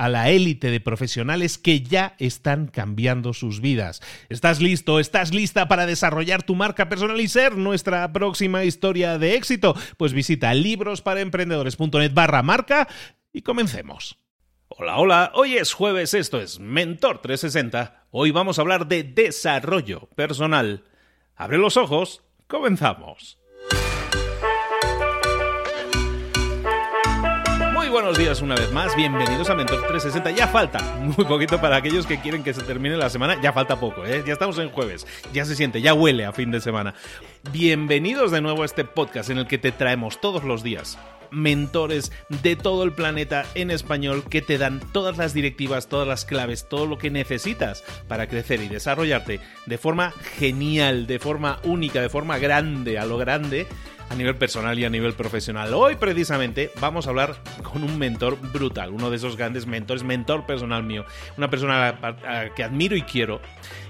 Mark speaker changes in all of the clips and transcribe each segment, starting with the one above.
Speaker 1: a la élite de profesionales que ya están cambiando sus vidas. ¿Estás listo? ¿Estás lista para desarrollar tu marca personal y ser nuestra próxima historia de éxito? Pues visita librosparaemprendedores.net barra marca y comencemos. Hola, hola, hoy es jueves, esto es Mentor 360. Hoy vamos a hablar de desarrollo personal. Abre los ojos, comenzamos. Buenos días una vez más, bienvenidos a Mentor 360. Ya falta muy poquito para aquellos que quieren que se termine la semana, ya falta poco, ¿eh? ya estamos en jueves, ya se siente, ya huele a fin de semana. Bienvenidos de nuevo a este podcast en el que te traemos todos los días mentores de todo el planeta en español que te dan todas las directivas, todas las claves, todo lo que necesitas para crecer y desarrollarte de forma genial, de forma única, de forma grande, a lo grande a nivel personal y a nivel profesional. Hoy precisamente vamos a hablar con un mentor brutal, uno de esos grandes mentores, mentor personal mío, una persona que admiro y quiero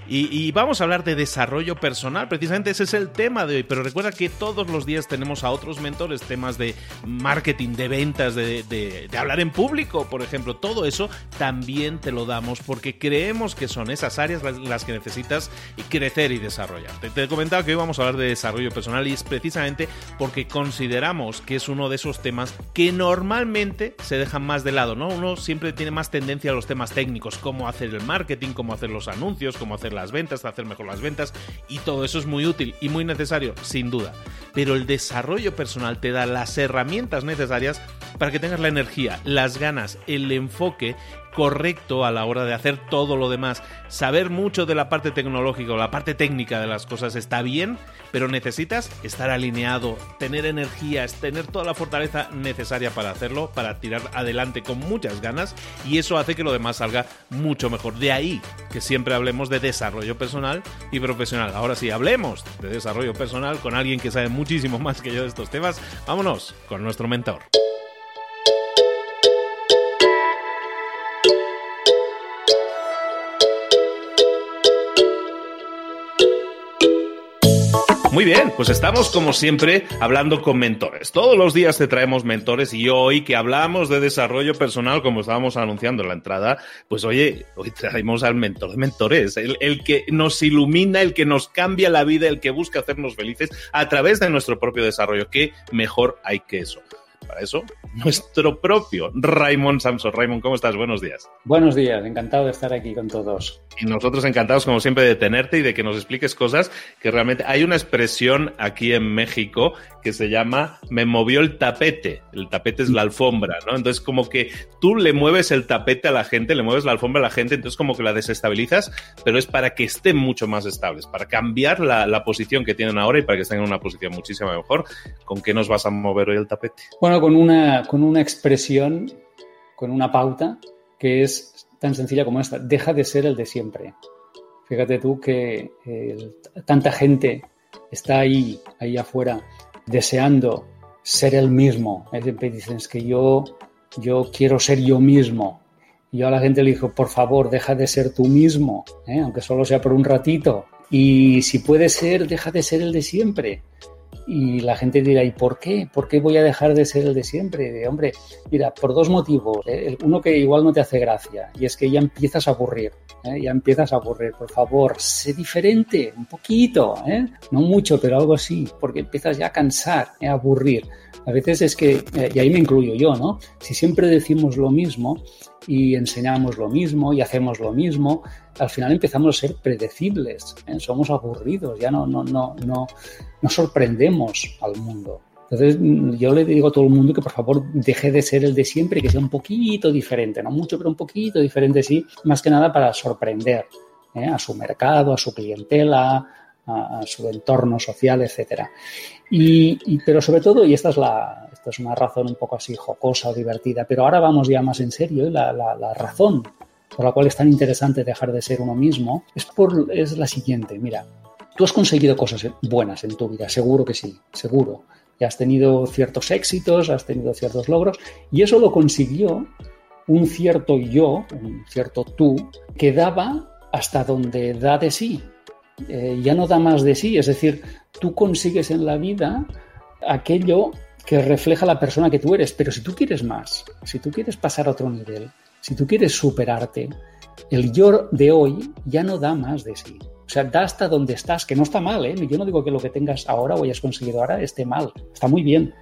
Speaker 1: y, vamos a hablar de desarrollo personal, precisamente ese es el tema de hoy, pero recuerda que todos los días tenemos a otros mentores, temas de marketing, de ventas, de, hablar en público, por ejemplo, todo eso también te lo damos porque creemos que son esas áreas las, que necesitas crecer y desarrollar. Te, te he comentado que hoy vamos a hablar de desarrollo personal y es precisamente porque consideramos que es uno de esos temas que normalmente se dejan más de lado, ¿no? Uno siempre tiene más tendencia a los temas técnicos, cómo hacer el marketing, cómo hacer los anuncios, cómo hacer la las ventas, hacer mejor las ventas y todo eso es muy útil y muy necesario, sin duda. Pero el desarrollo personal te da las herramientas necesarias para que tengas la energía, las ganas, el enfoque correcto a la hora de hacer todo lo demás. Saber mucho de la parte tecnológica o la parte técnica de las cosas está bien, pero necesitas estar alineado, tener energías, tener toda la fortaleza necesaria para hacerlo, para tirar adelante con muchas ganas y eso hace que lo demás salga mucho mejor. De ahí que siempre hablemos de desarrollo personal y profesional. Ahora sí, hablemos de desarrollo personal con alguien que sabe muchísimo más que yo de estos temas. Vámonos con nuestro mentor. Muy bien, pues estamos como siempre hablando con mentores. Todos los días te traemos mentores y hoy que hablamos de desarrollo personal, como estábamos anunciando en la entrada, pues oye, hoy traemos al mentor de mentores, el, el que nos ilumina, el que nos cambia la vida, el que busca hacernos felices a través de nuestro propio desarrollo. ¿Qué mejor hay que eso? Para eso, nuestro propio Raymond Samson. Raymond, ¿cómo estás? Buenos días.
Speaker 2: Buenos días, encantado de estar aquí con todos.
Speaker 1: Y nosotros encantados, como siempre, de tenerte y de que nos expliques cosas que realmente hay una expresión aquí en México que se llama me movió el tapete. El tapete es la alfombra, ¿no? Entonces, como que tú le mueves el tapete a la gente, le mueves la alfombra a la gente, entonces como que la desestabilizas, pero es para que estén mucho más estables, para cambiar la, la posición que tienen ahora y para que estén en una posición muchísimo mejor. ¿Con qué nos vas a mover hoy el tapete?
Speaker 2: Bueno, con una, con una expresión, con una pauta que es tan sencilla como esta. Deja de ser el de siempre. Fíjate tú que tanta gente está ahí, ahí afuera, deseando ser el mismo. Siempre dicen que yo, yo quiero ser yo mismo. Y yo a la gente le digo, por favor, deja de ser tú mismo, ¿eh? aunque solo sea por un ratito. Y si puede ser, deja de ser el de siempre. Y la gente dirá, ¿y por qué? ¿Por qué voy a dejar de ser el de siempre? De, hombre, mira, por dos motivos. ¿eh? Uno que igual no te hace gracia, y es que ya empiezas a aburrir. ¿eh? Ya empiezas a aburrir. Por favor, sé diferente, un poquito, ¿eh? no mucho, pero algo así, porque empiezas ya a cansar, a aburrir. A veces es que, y ahí me incluyo yo, ¿no? Si siempre decimos lo mismo y enseñamos lo mismo y hacemos lo mismo, al final empezamos a ser predecibles, somos aburridos, ya no, no, no, no, no sorprendemos al mundo. Entonces, yo le digo a todo el mundo que por favor deje de ser el de siempre y que sea un poquito diferente, no mucho, pero un poquito diferente, sí, más que nada para sorprender ¿eh? a su mercado, a su clientela, a, su entorno social, etcétera. Y, pero sobre todo, y esta es, la, esta es una razón un poco así jocosa o divertida, pero ahora vamos ya más en serio, ¿eh? la, la, razón por la cual es tan interesante dejar de ser uno mismo es, por, es la siguiente, mira, tú has conseguido cosas buenas en tu vida, seguro que sí, seguro. Y has tenido ciertos éxitos, has tenido ciertos logros, y eso lo consiguió un cierto yo, un cierto tú, que daba hasta donde da de sí. Eh, ya no da más de sí, es decir, tú consigues en la vida aquello que refleja la persona que tú eres, pero si tú quieres más, si tú quieres pasar a otro nivel, si tú quieres superarte, el yo de hoy ya no da más de sí. O sea, da hasta donde estás, que no está mal, ¿eh? Yo no digo que lo que tengas ahora o hayas conseguido ahora esté mal, está muy bien,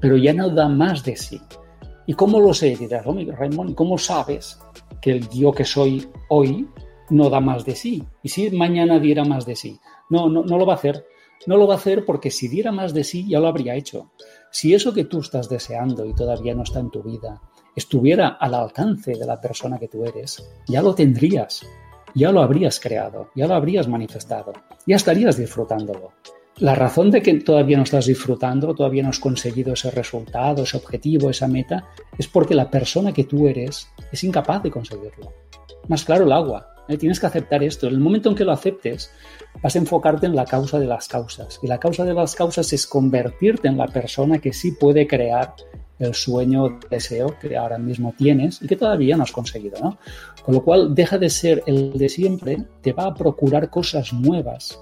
Speaker 2: pero ya no da más de sí. ¿Y cómo lo sé? Dirás, oh, Raymond, ¿cómo sabes que el yo que soy hoy no da más de sí? ¿Y si mañana diera más de sí? No, no, no lo va a hacer. No lo va a hacer porque si diera más de sí ya lo habría hecho. Si eso que tú estás deseando y todavía no está en tu vida, estuviera al alcance de la persona que tú eres, ya lo tendrías, ya lo habrías creado, ya lo habrías manifestado, ya estarías disfrutándolo. La razón de que todavía no estás disfrutando, todavía no has conseguido ese resultado, ese objetivo, esa meta, es porque la persona que tú eres es incapaz de conseguirlo. Más claro el agua. ¿Eh? Tienes que aceptar esto. En el momento en que lo aceptes, vas a enfocarte en la causa de las causas. Y la causa de las causas es convertirte en la persona que sí puede crear el sueño, deseo que ahora mismo tienes y que todavía no has conseguido, ¿no? Con lo cual, deja de ser el de siempre, te va a procurar cosas nuevas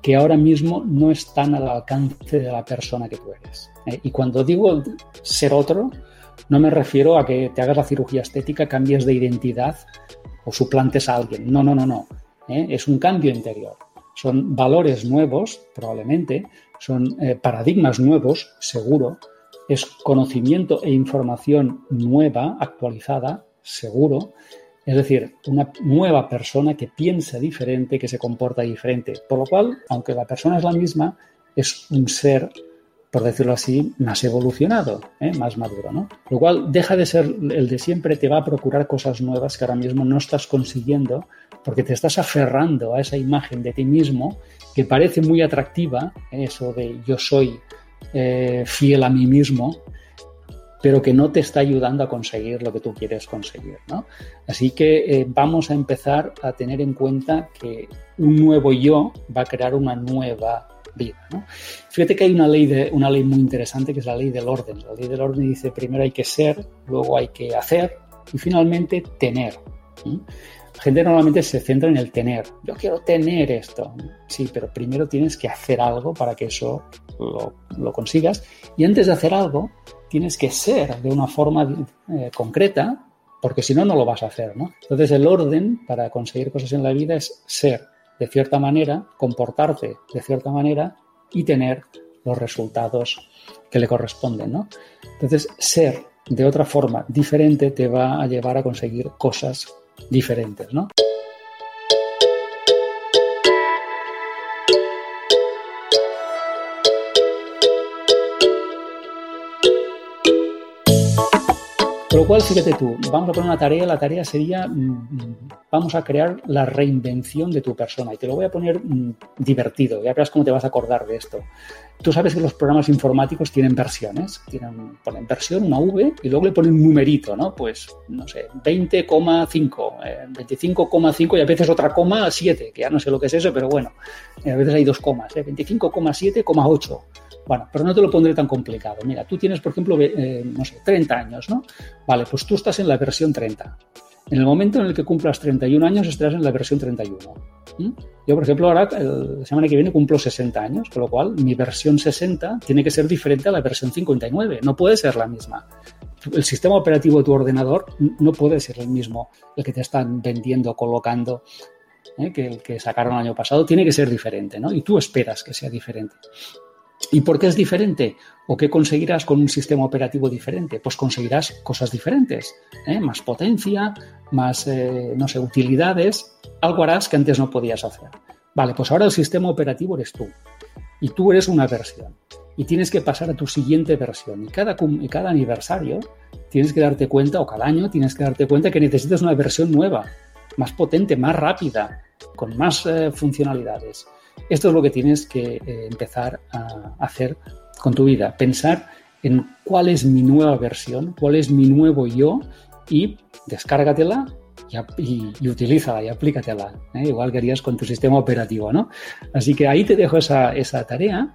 Speaker 2: que ahora mismo no están al alcance de la persona que tú eres. ¿eh? Y cuando digo ser otro, no me refiero a que te hagas la cirugía estética, cambies de identidad o suplantes a alguien. No, no, no, no. ¿eh? Es un cambio interior. Son valores nuevos, probablemente, son eh, paradigmas nuevos, seguro, es conocimiento e información nueva, actualizada, seguro, es decir, una nueva persona que piensa diferente, que se comporta diferente. Por lo cual, aunque la persona es la misma, es un ser, por decirlo así, más evolucionado, ¿eh? más maduro. ¿no? Lo cual deja de ser el de siempre, te va a procurar cosas nuevas que ahora mismo no estás consiguiendo porque te estás aferrando a esa imagen de ti mismo que parece muy atractiva, eso de yo soy eh, fiel a mí mismo, pero que no te está ayudando a conseguir lo que tú quieres conseguir. ¿no? Así que eh, vamos a empezar a tener en cuenta que un nuevo yo va a crear una nueva Fíjate que hay una ley, de, una ley muy interesante que es la ley del orden. La ley del orden dice primero hay que ser, luego hay que hacer y finalmente tener. La gente normalmente se centra en el tener. Yo quiero tener esto. Sí, pero primero tienes que hacer algo para que eso lo, consigas. Y antes de hacer algo, tienes que ser de una forma eh, concreta, porque si no, no lo vas a hacer. ¿no? Entonces, el orden para conseguir cosas en la vida es ser de cierta manera, comportarte de cierta manera y tener los resultados que le corresponden. ¿no? Entonces, ser de otra forma diferente te va a llevar a conseguir cosas diferentes, ¿no? Con lo cual, fíjate tú, vamos a poner una tarea, la tarea sería mm, vamos a crear la reinvención de tu persona. Y te lo voy a poner mm, divertido, ya verás cómo te vas a acordar de esto. Tú sabes que los programas informáticos tienen versiones, tienen, ponen versión, una V, y luego le ponen un numerito, ¿no? Pues, no sé, 20,5, 25,5 eh, y a veces otra coma 7, que ya no sé lo que es eso, pero bueno, a veces hay dos comas, ¿eh? 25,7,8. Bueno, pero no te lo pondré tan complicado. Mira, tú tienes, por ejemplo, eh, no sé, 30 años, ¿no? Vale, pues tú estás en la versión 30. En el momento en el que cumplas 31 años estarás en la versión 31. Yo, por ejemplo, ahora, la semana que viene, cumplo 60 años, con lo cual mi versión 60 tiene que ser diferente a la versión 59. No puede ser la misma. El sistema operativo de tu ordenador no puede ser el mismo, el que te están vendiendo, colocando, ¿eh? que el que sacaron el año pasado. Tiene que ser diferente, ¿no? Y tú esperas que sea diferente. ¿Y por qué es diferente? ¿O qué conseguirás con un sistema operativo diferente? Pues conseguirás cosas diferentes, ¿eh? más potencia, más, eh, no sé, utilidades, algo harás que antes no podías hacer. Vale, pues ahora el sistema operativo eres tú. Y tú eres una versión. Y tienes que pasar a tu siguiente versión. Y cada, y cada aniversario tienes que darte cuenta, o cada año tienes que darte cuenta que necesitas una versión nueva, más potente, más rápida, con más eh, funcionalidades. Esto es lo que tienes que eh, empezar a hacer con tu vida, pensar en cuál es mi nueva versión, cuál es mi nuevo yo y descárgatela y, y, utilízala y aplícatela, ¿eh? igual que harías con tu sistema operativo, ¿no? Así que ahí te dejo esa, tarea.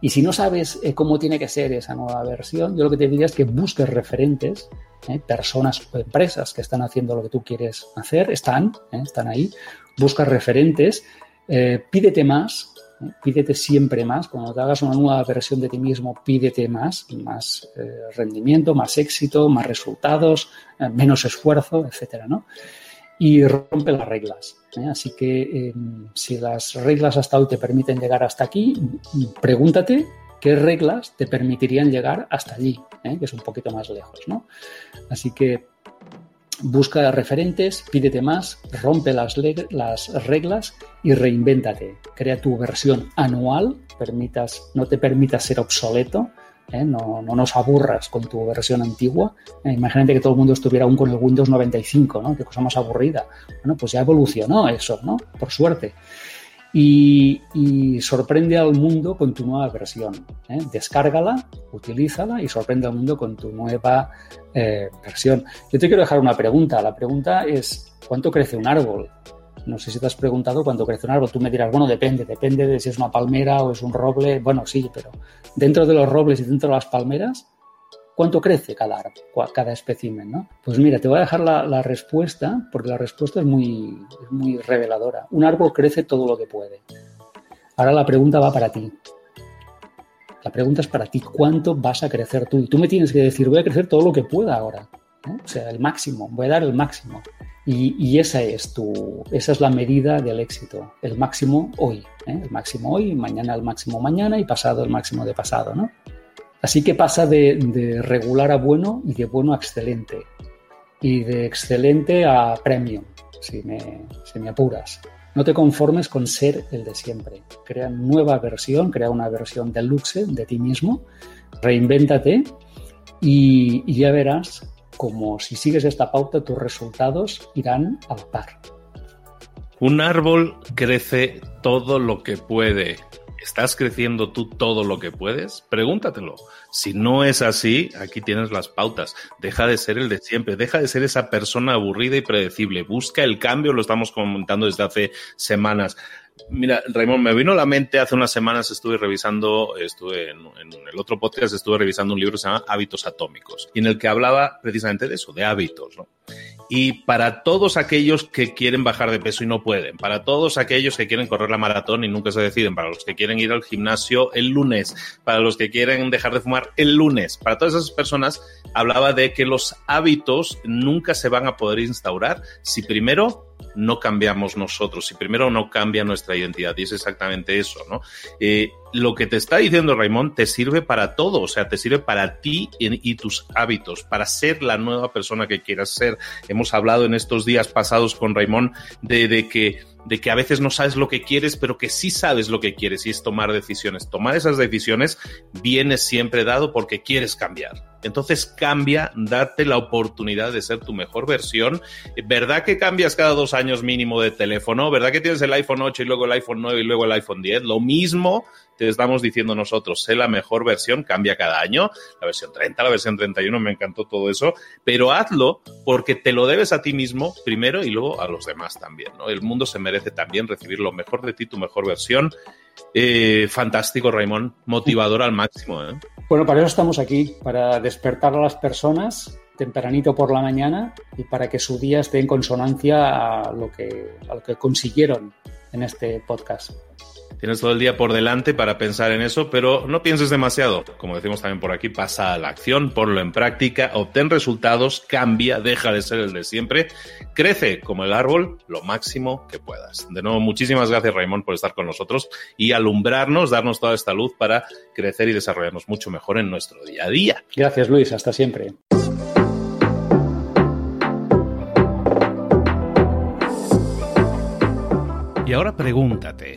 Speaker 2: Y si no sabes eh, cómo tiene que ser esa nueva versión, yo lo que te diría es que busques referentes, personas o empresas que están haciendo lo que tú quieres hacer, están, están ahí, busca referentes eh, pídete más, ¿eh? pídete siempre más. Cuando te hagas una nueva versión de ti mismo, pídete más, más eh, rendimiento, más éxito, más resultados, menos esfuerzo, etcétera, ¿no? Y rompe las reglas. Así que si las reglas hasta hoy te permiten llegar hasta aquí, pregúntate qué reglas te permitirían llegar hasta allí, que es un poquito más lejos, ¿no? Así que busca referentes, pídete más, rompe las, las reglas y reinvéntate. Crea tu versión anual, permitas, no te permitas ser obsoleto, ¿eh? no, no, nos aburras con tu versión antigua. Eh, imagínate que todo el mundo estuviera aún con el Windows 95, ¿no? Qué cosa más aburrida. Bueno, pues ya evolucionó eso, ¿no? Por suerte y, sorprende al mundo con tu nueva versión. ¿eh? Descárgala, utilízala y sorprende al mundo con tu nueva eh, versión. Yo te quiero dejar una pregunta. La pregunta es, ¿cuánto crece un árbol? No sé si te has preguntado cuánto crece un árbol. Tú me dirás, bueno, depende, depende de si es una palmera o es un roble. Bueno, sí, pero dentro de los robles y dentro de las palmeras, ¿Cuánto crece cada, cada espécimen? ¿no? Pues mira, te voy a dejar la, respuesta, porque la respuesta es muy, muy reveladora. Un árbol crece todo lo que puede. Ahora la pregunta va para ti. La pregunta es para ti, ¿cuánto vas a crecer tú? Y tú me tienes que decir, voy a crecer todo lo que pueda ahora. O sea, el máximo, voy a dar el máximo. Y, esa es tu, esa es la medida del éxito, el máximo hoy, ¿eh? el máximo hoy, mañana el máximo mañana y pasado el máximo de pasado, ¿no? Así que pasa de, regular a bueno y de bueno a excelente. Y de excelente a premium, si me, apuras. No te conformes con ser el de siempre. Crea nueva versión, crea una versión deluxe de ti mismo, reinvéntate y, y ya verás como si sigues esta pauta tus resultados irán a par.
Speaker 1: Un árbol crece todo lo que puede ¿Estás creciendo tú todo lo que puedes? Pregúntatelo. Si no es así, aquí tienes las pautas. Deja de ser el de siempre, deja de ser esa persona aburrida y predecible. Busca el cambio, lo estamos comentando desde hace semanas. Mira, Raymond, me vino a la mente hace unas semanas estuve revisando, estuve en, el otro podcast, estuve revisando un libro que se llama Hábitos Atómicos, y en el que hablaba precisamente de eso, de hábitos, ¿no? Y para todos aquellos que quieren bajar de peso y no pueden, para todos aquellos que quieren correr la maratón y nunca se deciden, para los que quieren ir al gimnasio el lunes, para los que quieren dejar de fumar el lunes, para todas esas personas, hablaba de que los hábitos nunca se van a poder instaurar si primero no cambiamos nosotros, si primero no cambia nuestra identidad. Y es exactamente eso, ¿no? Eh, lo que te está diciendo Raymond te sirve para todo, o sea, te sirve para ti y, tus hábitos, para ser la nueva persona que quieras ser. Hemos hablado en estos días pasados con Raymond de, que de que a veces no sabes lo que quieres, pero que sí sabes lo que quieres y es tomar decisiones. Tomar esas decisiones viene siempre dado porque quieres cambiar Entonces cambia, date la oportunidad de ser tu mejor versión. ¿Verdad que cambias cada dos años mínimo de teléfono? ¿Verdad que tienes el iPhone 8 y luego el iPhone 9 y luego el iPhone 10? Lo mismo te estamos diciendo nosotros, sé la mejor versión, cambia cada año, la versión 30, la versión 31, me encantó todo eso, pero hazlo porque te lo debes a ti mismo primero y luego a los demás también, ¿no? El mundo se merece también recibir lo mejor de ti, tu mejor versión. Eh, fantástico, Raymond, motivador al máximo. ¿eh?
Speaker 2: Bueno, para eso estamos aquí, para despertar a las personas tempranito por la mañana y para que su día esté en consonancia a lo que, a lo que consiguieron en este podcast.
Speaker 1: Tienes todo el día por delante para pensar en eso, pero no pienses demasiado. Como decimos también por aquí, pasa a la acción, ponlo en práctica, obtén resultados, cambia, deja de ser el de siempre, crece como el árbol lo máximo que puedas. De nuevo, muchísimas gracias Raymond por estar con nosotros y alumbrarnos, darnos toda esta luz para crecer y desarrollarnos mucho mejor en nuestro día a día.
Speaker 2: Gracias Luis, hasta siempre.
Speaker 1: Y ahora pregúntate,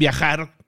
Speaker 1: viajar